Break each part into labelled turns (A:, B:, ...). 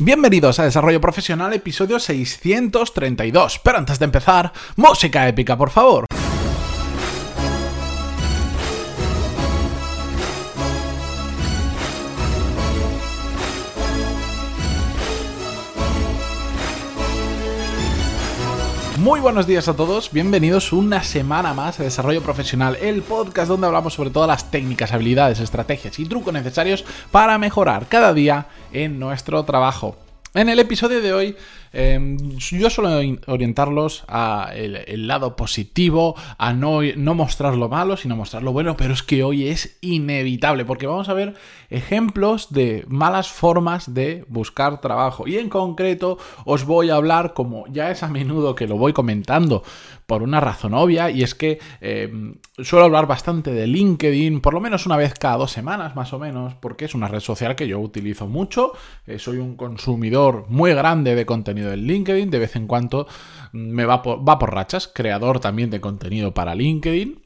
A: Bienvenidos a Desarrollo Profesional, episodio 632. Pero antes de empezar, música épica, por favor. Muy buenos días a todos, bienvenidos una semana más a Desarrollo Profesional, el podcast donde hablamos sobre todas las técnicas, habilidades, estrategias y trucos necesarios para mejorar cada día en nuestro trabajo. En el episodio de hoy Em, yo suelo orientarlos a el, lado positivo, a no, no mostrar lo malo, sino mostrar lo bueno, pero es que hoy es inevitable, porque vamos a ver ejemplos de malas formas de buscar trabajo. Y en concreto os voy a hablar, como ya es a menudo que lo voy comentando, por una razón obvia, y es que em, suelo hablar bastante de LinkedIn, por lo menos una vez cada dos semanas, más o menos, porque es una red social que yo utilizo mucho, eh, soy un consumidor muy grande de contenido del LinkedIn, de vez en cuando me va por, va por rachas, creador también de contenido para LinkedIn.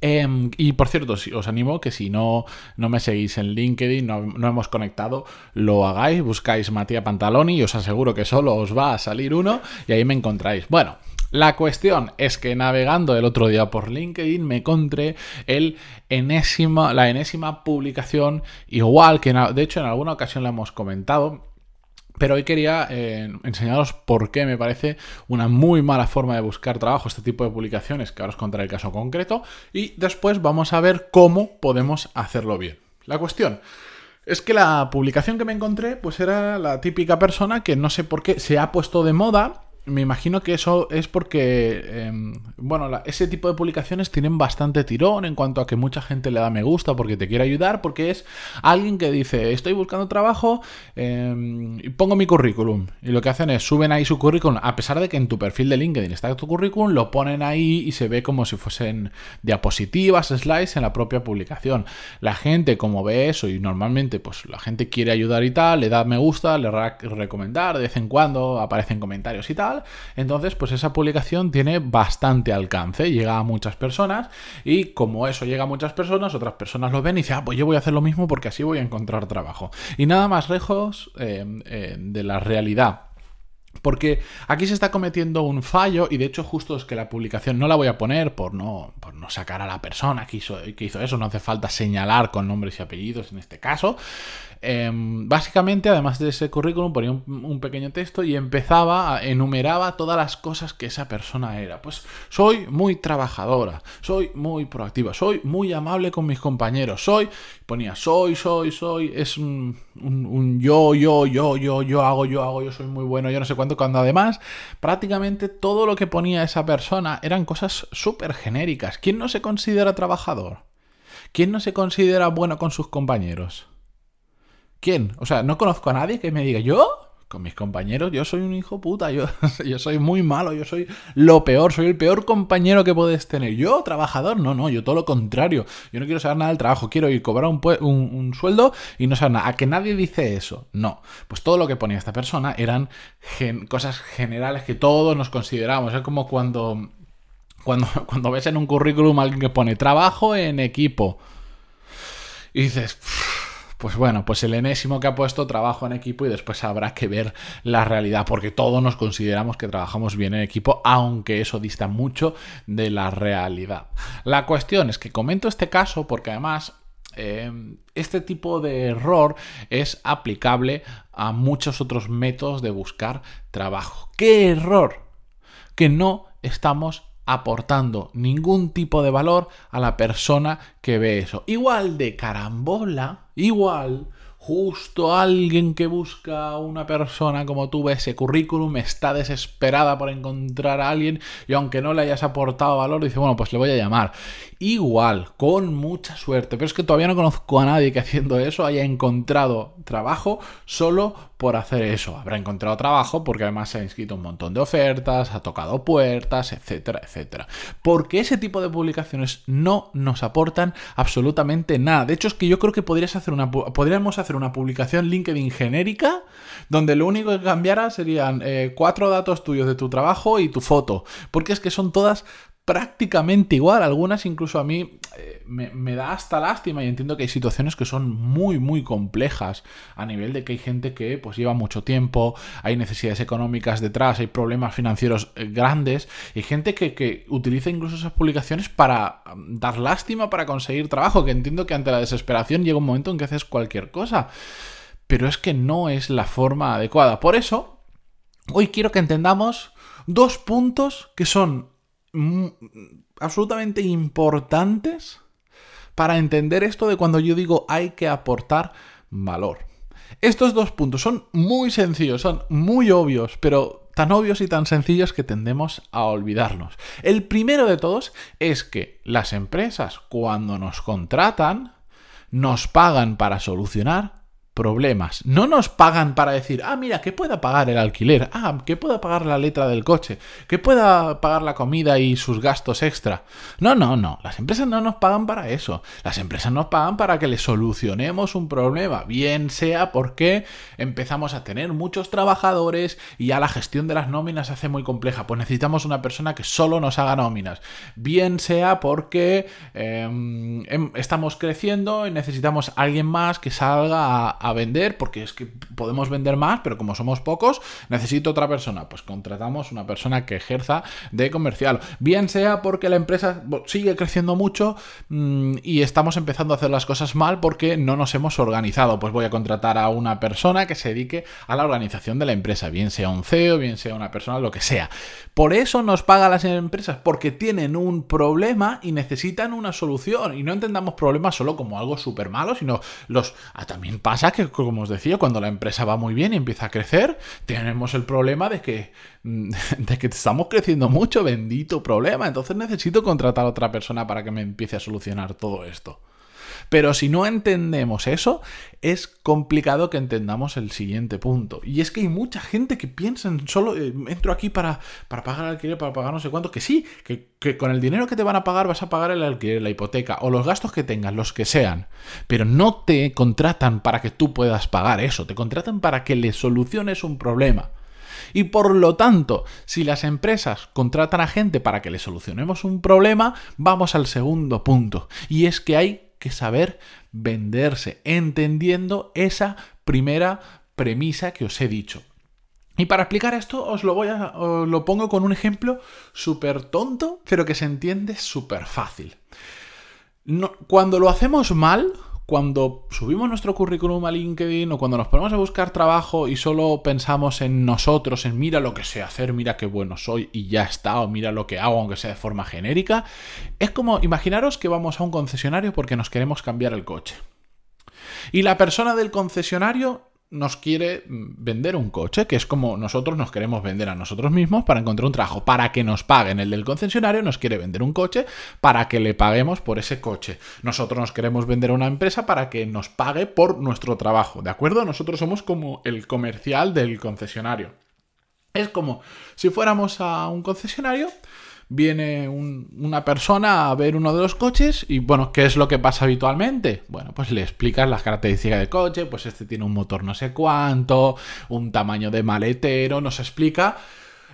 A: Em, y por cierto, os animo que si no, no me seguís en LinkedIn, no, no, hemos conectado, lo hagáis, buscáis Matías Pantaloni y os aseguro que solo os va a salir uno y ahí me encontráis. Bueno, la cuestión es que navegando el otro día por LinkedIn me encontré el enésima, la enésima publicación, igual que de hecho en alguna ocasión la hemos comentado, pero hoy quería eh, enseñaros por qué me parece una muy mala forma de buscar trabajo este tipo de publicaciones, que ahora os contaré el caso concreto, y después vamos a ver cómo podemos hacerlo bien. La cuestión es que la publicación que me encontré, pues era la típica persona que no sé por qué se ha puesto de moda me imagino que eso es porque, em, bueno, ese tipo de publicaciones tienen bastante tirón en cuanto a que mucha gente le da me gusta porque te quiere ayudar, porque es alguien que dice, estoy buscando trabajo em, y pongo mi currículum. Y lo que hacen es, suben ahí su currículum, a pesar de que en tu perfil de LinkedIn está tu currículum, lo ponen ahí y se ve como si fuesen diapositivas, slides en la propia publicación. La gente, como ve eso y normalmente, pues la gente quiere ayudar y tal, le da me gusta, le da recomendar, de vez en cuando aparecen comentarios y tal entonces, pues esa publicación tiene bastante alcance, llega a muchas personas y como eso llega a muchas personas, otras personas lo ven y dicen, ah, pues yo voy a hacer lo mismo porque así voy a encontrar trabajo. Y nada más lejos eh, eh, de la realidad. Porque aquí se está cometiendo un fallo y de hecho justo es que la publicación no la voy a poner por no, por no sacar a la persona que hizo, que hizo eso, no hace falta señalar con nombres y apellidos en este caso, Em, básicamente, además de ese currículum, ponía un, pequeño texto y empezaba, a, enumeraba todas las cosas que esa persona era. Pues soy muy trabajadora, soy muy proactiva, soy muy amable con mis compañeros, soy, ponía soy, soy, soy, es un, un yo, yo, yo, yo, yo hago, yo hago, yo soy muy bueno, yo no sé cuánto, cuando además prácticamente todo lo que ponía esa persona eran cosas súper genéricas. ¿Quién no se considera trabajador? ¿Quién no se considera bueno con sus compañeros? ¿Quién? O sea, no conozco a nadie que me diga, ¿yo? Con mis compañeros, yo soy un hijo puta, yo, yo soy muy malo, yo soy lo peor, soy el peor compañero que puedes tener. Yo, trabajador, no, no, yo todo lo contrario. Yo no quiero saber nada del trabajo, quiero ir cobrar un, un, sueldo y no saber nada. A que nadie dice eso, no. Pues todo lo que ponía esta persona eran cosas generales que todos nos consideramos. Es como cuando, cuando, cuando ves en un currículum alguien que pone trabajo en equipo y dices pues bueno, pues el enésimo que ha puesto trabajo en equipo y después habrá que ver la realidad, porque todos nos consideramos que trabajamos bien en equipo, aunque eso dista mucho de la realidad. La cuestión es que comento este caso porque además eh, este tipo de error es aplicable a muchos otros métodos de buscar trabajo. ¿Qué error? Que no estamos aportando ningún tipo de valor a la persona que ve eso. Igual de carambola, igual justo alguien que busca a una persona como tú ese currículum, está desesperada por encontrar a alguien y aunque no le hayas aportado valor, dice, bueno, pues le voy a llamar. Igual, con mucha suerte, pero es que todavía no conozco a nadie que haciendo eso haya encontrado trabajo solo por hacer eso. Habrá encontrado trabajo porque además se ha inscrito un montón de ofertas, ha tocado puertas, etcétera, etcétera. Porque ese tipo de publicaciones no nos aportan absolutamente nada. De hecho, es que yo creo que podrías hacer una, podríamos hacer una publicación LinkedIn genérica donde lo único que cambiara serían eh, cuatro datos tuyos de tu trabajo y tu foto. Porque es que son todas prácticamente igual. Algunas incluso a mí eh, me, da hasta lástima y entiendo que hay situaciones que son muy, muy complejas a nivel de que hay gente que pues lleva mucho tiempo, hay necesidades económicas detrás, hay problemas financieros eh, grandes y gente que, que utiliza incluso esas publicaciones para mm, dar lástima para conseguir trabajo, que entiendo que ante la desesperación llega un momento en que haces cualquier cosa. Pero es que no es la forma adecuada. Por eso, hoy quiero que entendamos dos puntos que son absolutamente importantes para entender esto de cuando yo digo hay que aportar valor. Estos dos puntos son muy sencillos, son muy obvios, pero tan obvios y tan sencillos que tendemos a olvidarnos. El primero de todos es que las empresas cuando nos contratan nos pagan para solucionar problemas. No nos pagan para decir, ah, mira, que pueda pagar el alquiler, ah, que pueda pagar la letra del coche, que pueda pagar la comida y sus gastos extra. No, no, no, las empresas no nos pagan para eso. Las empresas nos pagan para que le solucionemos un problema, bien sea porque empezamos a tener muchos trabajadores y ya la gestión de las nóminas se hace muy compleja, pues necesitamos una persona que solo nos haga nóminas. Bien sea porque em, em, estamos creciendo y necesitamos alguien más que salga a a vender, porque es que podemos vender más, pero como somos pocos, necesito otra persona. Pues contratamos una persona que ejerza de comercial. Bien sea porque la empresa sigue creciendo mucho mm, y estamos empezando a hacer las cosas mal porque no nos hemos organizado. Pues voy a contratar a una persona que se dedique a la organización de la empresa, bien sea un CEO, bien sea una persona, lo que sea. Por eso nos pagan las empresas, porque tienen un problema y necesitan una solución. Y no entendamos problemas solo como algo súper malo, sino los... Ah, también pasa que, como os decía, cuando la empresa va muy bien y empieza a crecer, tenemos el problema de que, de que estamos creciendo mucho, bendito problema. Entonces necesito contratar a otra persona para que me empiece a solucionar todo esto. Pero si no entendemos eso, es complicado que entendamos el siguiente punto. Y es que hay mucha gente que piensa en solo, eh, entro aquí para, para pagar alquiler, para pagar no sé cuánto, que sí, que, que con el dinero que te van a pagar vas a pagar el alquiler, la hipoteca o los gastos que tengas, los que sean. Pero no te contratan para que tú puedas pagar eso, te contratan para que le soluciones un problema. Y por lo tanto, si las empresas contratan a gente para que le solucionemos un problema, vamos al segundo punto. Y es que hay que saber venderse, entendiendo esa primera premisa que os he dicho. Y para explicar esto os lo voy a lo pongo con un ejemplo súper tonto, pero que se entiende súper fácil. cuando lo hacemos mal, cuando subimos nuestro currículum a LinkedIn o cuando nos ponemos a buscar trabajo y solo pensamos en nosotros, en mira lo que sé hacer, mira qué bueno soy y ya está, o mira lo que hago aunque sea de forma genérica, es como imaginaros que vamos a un concesionario porque nos queremos cambiar el coche. Y la persona del concesionario nos quiere vender un coche, que es como nosotros nos queremos vender a nosotros mismos para encontrar un trabajo, para que nos paguen. El del concesionario nos quiere vender un coche para que le paguemos por ese coche. Nosotros nos queremos vender a una empresa para que nos pague por nuestro trabajo, ¿de acuerdo? Nosotros somos como el comercial del concesionario. Es como si fuéramos a un concesionario viene una persona a ver uno de los coches y bueno, ¿qué es lo que pasa habitualmente? Bueno, pues le explicas las características del coche, pues este tiene un motor no sé cuánto, un tamaño de maletero, nos explica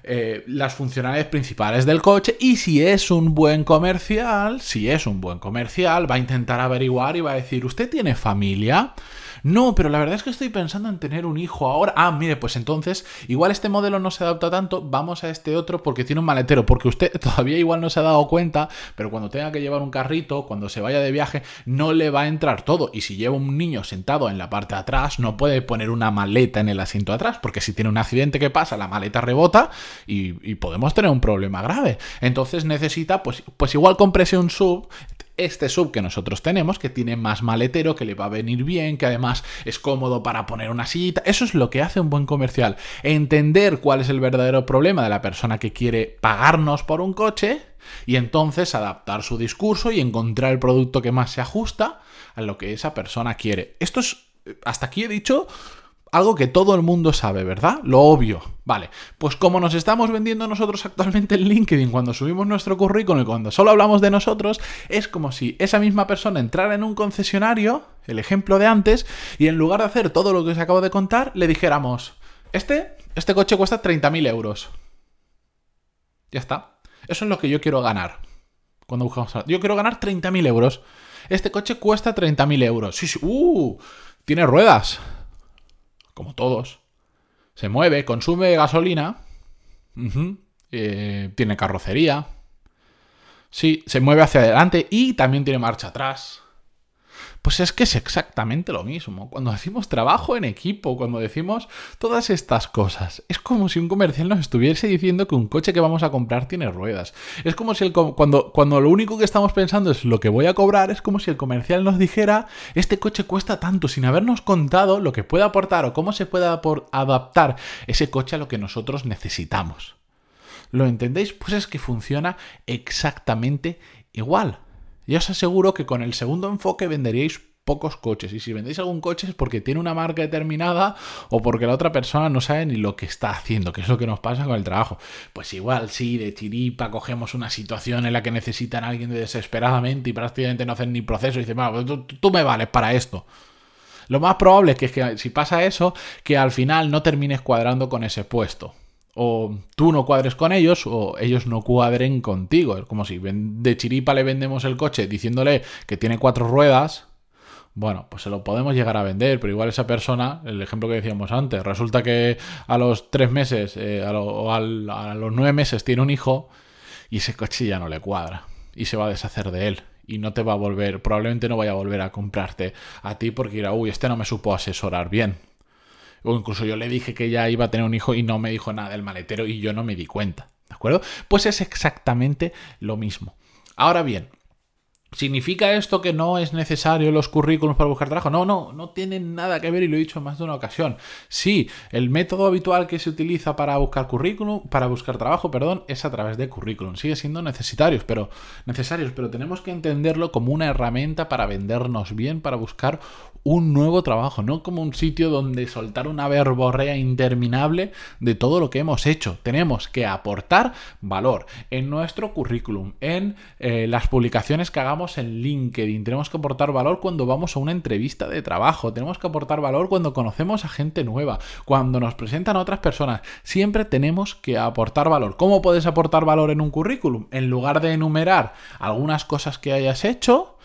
A: eh, las funcionalidades principales del coche y si es un buen comercial, si es un buen comercial, va a intentar averiguar y va a decir, ¿usted tiene familia? No, pero la verdad es que estoy pensando en tener un hijo ahora. Ah, mire, pues entonces, igual este modelo no se adapta tanto, vamos a este otro porque tiene un maletero, porque usted todavía igual no se ha dado cuenta, pero cuando tenga que llevar un carrito, cuando se vaya de viaje, no le va a entrar todo. Y si lleva un niño sentado en la parte de atrás, no puede poner una maleta en el asiento atrás, porque si tiene un accidente que pasa, la maleta rebota y, podemos tener un problema grave. Entonces necesita, pues, pues igual comprese un sub, este sub que nosotros tenemos, que tiene más maletero, que le va a venir bien, que además es cómodo para poner una sillita. Eso es lo que hace un buen comercial. Entender cuál es el verdadero problema de la persona que quiere pagarnos por un coche y entonces adaptar su discurso y encontrar el producto que más se ajusta a lo que esa persona quiere. Esto es, hasta aquí he dicho algo que todo el mundo sabe, ¿verdad? Lo obvio. Vale, pues como nos estamos vendiendo nosotros actualmente en LinkedIn cuando subimos nuestro currículum y cuando solo hablamos de nosotros, es como si esa misma persona entrara en un concesionario, el ejemplo de antes, y en lugar de hacer todo lo que os acabo de contar, le dijéramos, este, este coche cuesta 30.000 euros. Ya está. Eso es lo que yo quiero ganar. Cuando buscamos, yo quiero ganar 30.000 euros. Este coche cuesta 30.000 euros. Sí, sí, uh, tiene ruedas. Como todos. Se mueve, consume gasolina. Eh, tiene carrocería. Sí, se mueve hacia adelante y también tiene marcha atrás. Pues es que es exactamente lo mismo. Cuando decimos trabajo en equipo, cuando decimos todas estas cosas, es como si un comercial nos estuviese diciendo que un coche que vamos a comprar tiene ruedas. Es como si el, cuando, cuando lo único que estamos pensando es lo que voy a cobrar, es como si el comercial nos dijera, este coche cuesta tanto, sin habernos contado lo que puede aportar o cómo se puede adaptar ese coche a lo que nosotros necesitamos. ¿Lo entendéis? Pues es que funciona exactamente igual. Y os aseguro que con el segundo enfoque venderíais pocos coches. Y si vendéis algún coche es porque tiene una marca determinada o porque la otra persona no sabe ni lo que está haciendo, que es lo que nos pasa con el trabajo. Pues igual, sí, de chiripa cogemos una situación en la que necesitan a alguien desesperadamente y prácticamente no hacen ni proceso y dicen, bueno, tú, tú me vales para esto. Lo más probable es que si pasa eso, que al final no termines cuadrando con ese puesto o tú no cuadres con ellos o ellos no cuadren contigo. Es como si de chiripa le vendemos el coche diciéndole que tiene cuatro ruedas. Bueno, pues se lo podemos llegar a vender, pero igual esa persona, el ejemplo que decíamos antes, resulta que a los tres meses eh, o a los nueve meses tiene un hijo y ese coche ya no le cuadra y se va a deshacer de él y no te va a volver, probablemente no vaya a volver a comprarte a ti porque dirá, uy, este no me supo asesorar bien. O incluso yo le dije que ya iba a tener un hijo y no me dijo nada del maletero y yo no me di cuenta. ¿De acuerdo? Pues es exactamente lo mismo. Ahora bien, ¿Significa esto que no es necesario los currículums para buscar trabajo? No, no, no tienen nada que ver y lo he dicho en más de una ocasión. Sí, el método habitual que se utiliza para buscar currículum, para buscar trabajo, perdón, es a través de currículum. Sigue siendo necesarios, pero necesarios, pero tenemos que entenderlo como una herramienta para vendernos bien, para buscar un nuevo trabajo, no como un sitio donde soltar una verborrea interminable de todo lo que hemos hecho. Tenemos que aportar valor en nuestro currículum, en eh, las publicaciones que hagamos en LinkedIn, tenemos que aportar valor cuando vamos a una entrevista de trabajo, tenemos que aportar valor cuando conocemos a gente nueva, cuando nos presentan a otras personas. Siempre tenemos que aportar valor. ¿Cómo puedes aportar valor en un currículum? En lugar de enumerar algunas cosas que hayas hecho,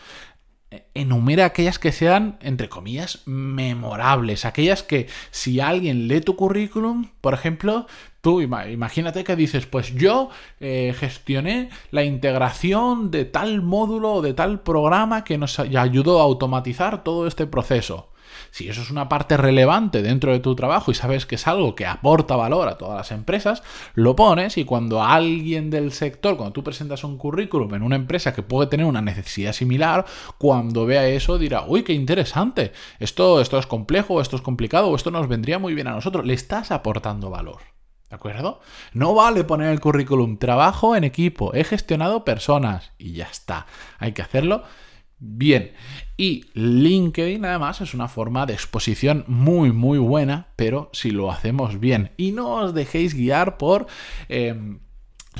A: enumera aquellas que sean, entre comillas, memorables, aquellas que si alguien lee tu currículum, por ejemplo, tú imagínate que dices, pues yo eh, gestioné la integración de tal módulo o de tal programa que nos ayudó a automatizar todo este proceso. Si eso es una parte relevante dentro de tu trabajo y sabes que es algo que aporta valor a todas las empresas, lo pones y cuando alguien del sector, cuando tú presentas un currículum en una empresa que puede tener una necesidad similar, cuando vea eso dirá, uy, qué interesante, esto, esto es complejo, esto es complicado, o esto nos vendría muy bien a nosotros, le estás aportando valor. ¿De acuerdo? No vale poner el currículum trabajo en equipo, he gestionado personas y ya está. Hay que hacerlo bien. Y LinkedIn además es una forma de exposición muy muy buena, pero si lo hacemos bien. Y no os dejéis guiar por... Em,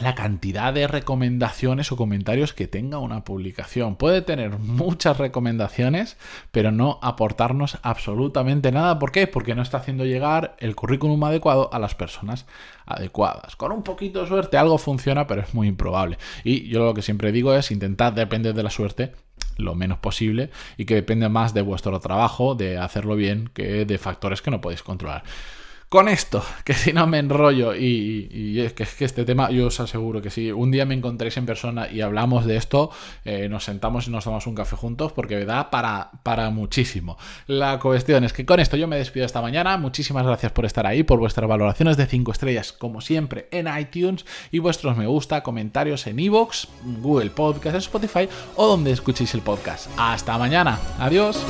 A: la cantidad de recomendaciones o comentarios que tenga una publicación. Puede tener muchas recomendaciones, pero no aportarnos absolutamente nada. ¿Por qué? Porque no está haciendo llegar el currículum adecuado a las personas adecuadas. Con un poquito de suerte algo funciona, pero es muy improbable. Y yo lo que siempre digo es intentar depender de la suerte lo menos posible y que depende más de vuestro trabajo, de hacerlo bien, que de factores que no podéis controlar. Con esto, que si no me enrollo y, es, que, es, que, este tema, yo os aseguro que si un día me encontréis en persona y hablamos de esto, eh, nos sentamos y nos tomamos un café juntos porque da para, para muchísimo. La cuestión es que con esto yo me despido esta mañana. Muchísimas gracias por estar ahí, por vuestras valoraciones de 5 estrellas, como siempre, en iTunes y vuestros me gusta, comentarios en iVoox, Google Podcast, Spotify o donde escuchéis el podcast. Hasta mañana. Adiós.